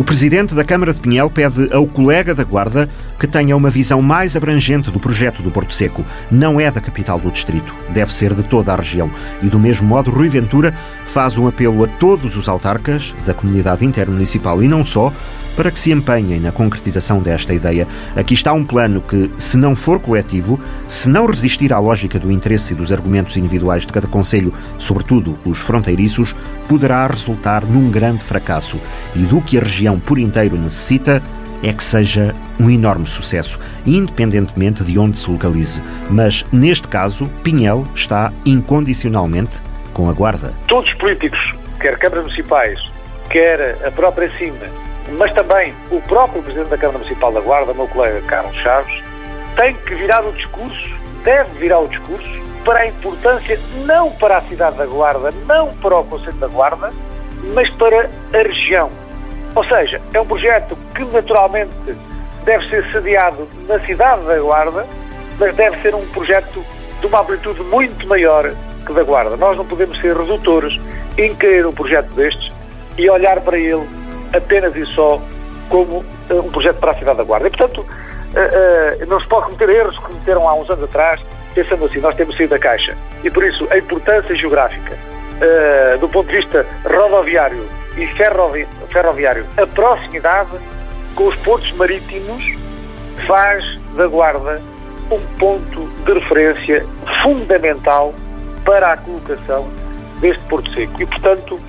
O presidente da Câmara de Pinhel pede ao colega da Guarda que tenha uma visão mais abrangente do projeto do Porto Seco. Não é da capital do distrito, deve ser de toda a região. E do mesmo modo, Rui Ventura faz um apelo a todos os autarcas da comunidade intermunicipal e não só, para que se empenhem na concretização desta ideia. Aqui está um plano que, se não for coletivo, se não resistir à lógica do interesse e dos argumentos individuais de cada conselho, sobretudo os fronteiriços, poderá resultar num grande fracasso. E do que a região por inteiro necessita é que seja um enorme sucesso, independentemente de onde se localize. Mas, neste caso, Pinhel está incondicionalmente com a Guarda. Todos os políticos, quer câmaras municipais, quer a própria CIMA, mas também o próprio Presidente da Câmara Municipal da Guarda, meu colega Carlos Chaves, tem que virar o discurso, deve virar o discurso para a importância, não para a cidade da Guarda, não para o Conselho da Guarda, mas para a região. Ou seja, é um projeto que naturalmente deve ser sediado na cidade da Guarda, mas deve ser um projeto de uma amplitude muito maior que da Guarda. Nós não podemos ser redutores em querer um projeto destes e olhar para ele apenas e só como uh, um projeto para a cidade da Guarda. E, portanto, uh, uh, não se pode cometer erros que cometeram há uns anos atrás, pensando assim, nós temos saído da caixa. E por isso, a importância geográfica, do ponto de vista rodoviário e ferrovi ferroviário, a proximidade com os portos marítimos faz da Guarda um ponto de referência fundamental para a colocação deste Porto Seco. E, portanto,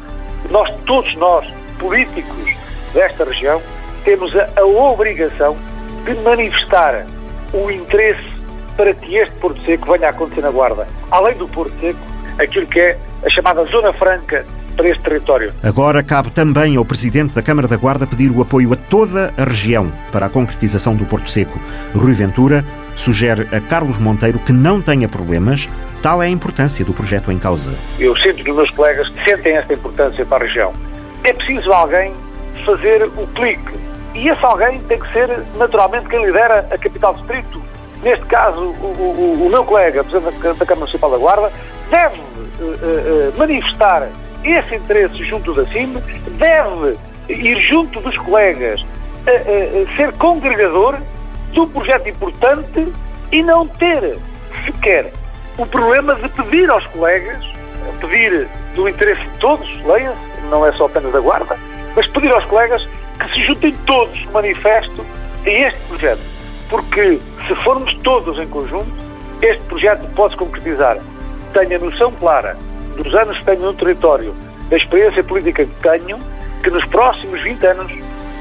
nós, todos nós, políticos desta região, temos a, a obrigação de manifestar o interesse para que este Porto Seco venha a acontecer na Guarda. Além do Porto Seco, aquilo que é a chamada Zona Franca para este território. Agora cabe também ao Presidente da Câmara da Guarda pedir o apoio a toda a região para a concretização do Porto Seco. Rui Ventura sugere a Carlos Monteiro que não tenha problemas, tal é a importância do projeto em causa. Eu sinto que os meus colegas sentem esta importância para a região é preciso alguém fazer o clique. E esse alguém tem que ser, naturalmente, quem lidera a capital distrito. Neste caso, o, o, o meu colega, Presidente da Câmara Municipal da Guarda, deve uh, uh, manifestar esse interesse junto da CIM, deve ir junto dos colegas, uh, ser congregador um projeto importante e não ter sequer o problema de pedir aos colegas, pedir do interesse de todos, leia-se, não é só apenas da Guarda, mas pedir aos colegas que se juntem todos manifesto a este projeto. Porque se formos todos em conjunto, este projeto pode se concretizar. Tenha noção clara dos anos que tenho no território, da experiência política que tenho, que nos próximos 20 anos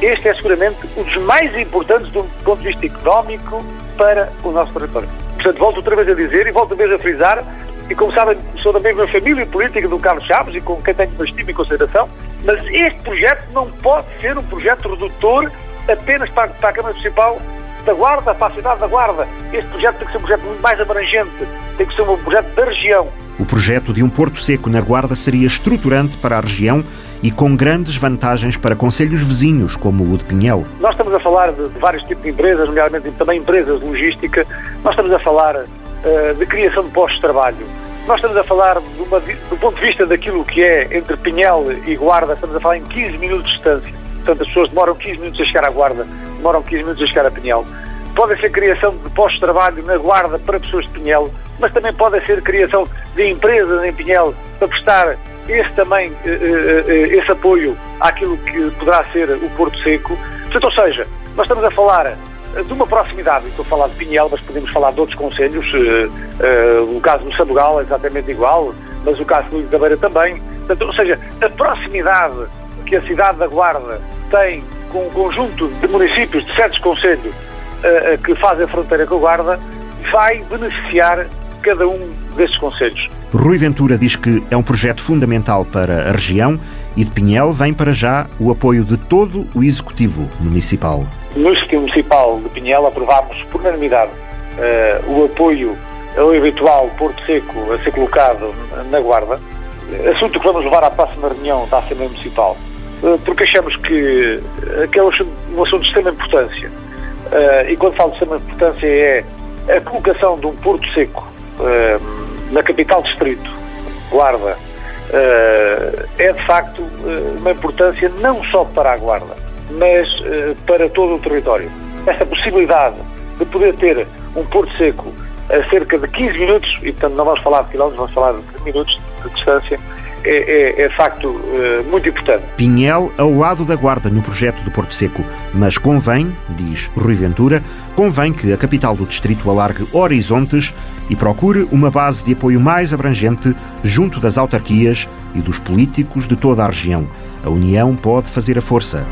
este é seguramente um dos mais importantes do ponto de vista económico para o nosso território. Portanto, volto outra vez a dizer e volto outra vez a frisar e como sabem, sou da mesma família política do Carlos Chaves e com quem tenho uma estima e consideração, mas este projeto não pode ser um projeto redutor apenas para, para a Câmara Municipal da Guarda, para a cidade da Guarda. Este projeto tem que ser um projeto muito mais abrangente, tem que ser um projeto da região. O projeto de um porto seco na Guarda seria estruturante para a região e com grandes vantagens para conselhos vizinhos, como o de Pinhel. Nós estamos a falar de, de vários tipos de empresas, nomeadamente também empresas de logística. Nós estamos a falar uh, de criação de postos de trabalho. Nós estamos a falar uma, do ponto de vista daquilo que é entre Pinhel e Guarda, estamos a falar em 15 minutos de distância. Portanto, as pessoas demoram 15 minutos a chegar à Guarda, demoram 15 minutos a chegar a Pinhel. Pode ser criação de postos de trabalho na Guarda para pessoas de Pinhel, mas também pode ser criação de empresas em Pinhel para prestar esse também, eh, eh, esse apoio àquilo que poderá ser o Porto Seco. Portanto, ou seja, nós estamos a falar de uma proximidade, estou a falar de Pinhel, mas podemos falar de outros conselhos, o caso do Sabugal é exatamente igual, mas o caso do da Beira também. Portanto, ou seja, a proximidade que a cidade da Guarda tem com um conjunto de municípios, de certos conselhos uh, que fazem fronteira com a Guarda, vai beneficiar cada um destes conselhos. Rui Ventura diz que é um projeto fundamental para a região e de Pinhel vem para já o apoio de todo o Executivo Municipal. No Executivo Municipal de Pinhel aprovámos por unanimidade uh, o apoio ao eventual Porto Seco a ser colocado na Guarda, assunto que vamos levar à próxima reunião da Assembleia Municipal, porque achamos que aquele assunto, um assunto de extrema importância, uh, e quando falo de extrema importância é a colocação de um Porto Seco na capital distrito, Guarda, é de facto uma importância não só para a Guarda, mas para todo o território. Esta possibilidade de poder ter um Porto Seco a cerca de 15 minutos, e portanto não vamos falar de quilómetros, vamos falar de minutos de distância, é, é, é facto uh, muito importante. Pinhel ao lado da Guarda no projeto do Porto Seco, mas convém, diz Rui Ventura, convém que a capital do distrito alargue horizontes e procure uma base de apoio mais abrangente junto das autarquias e dos políticos de toda a região. A união pode fazer a força.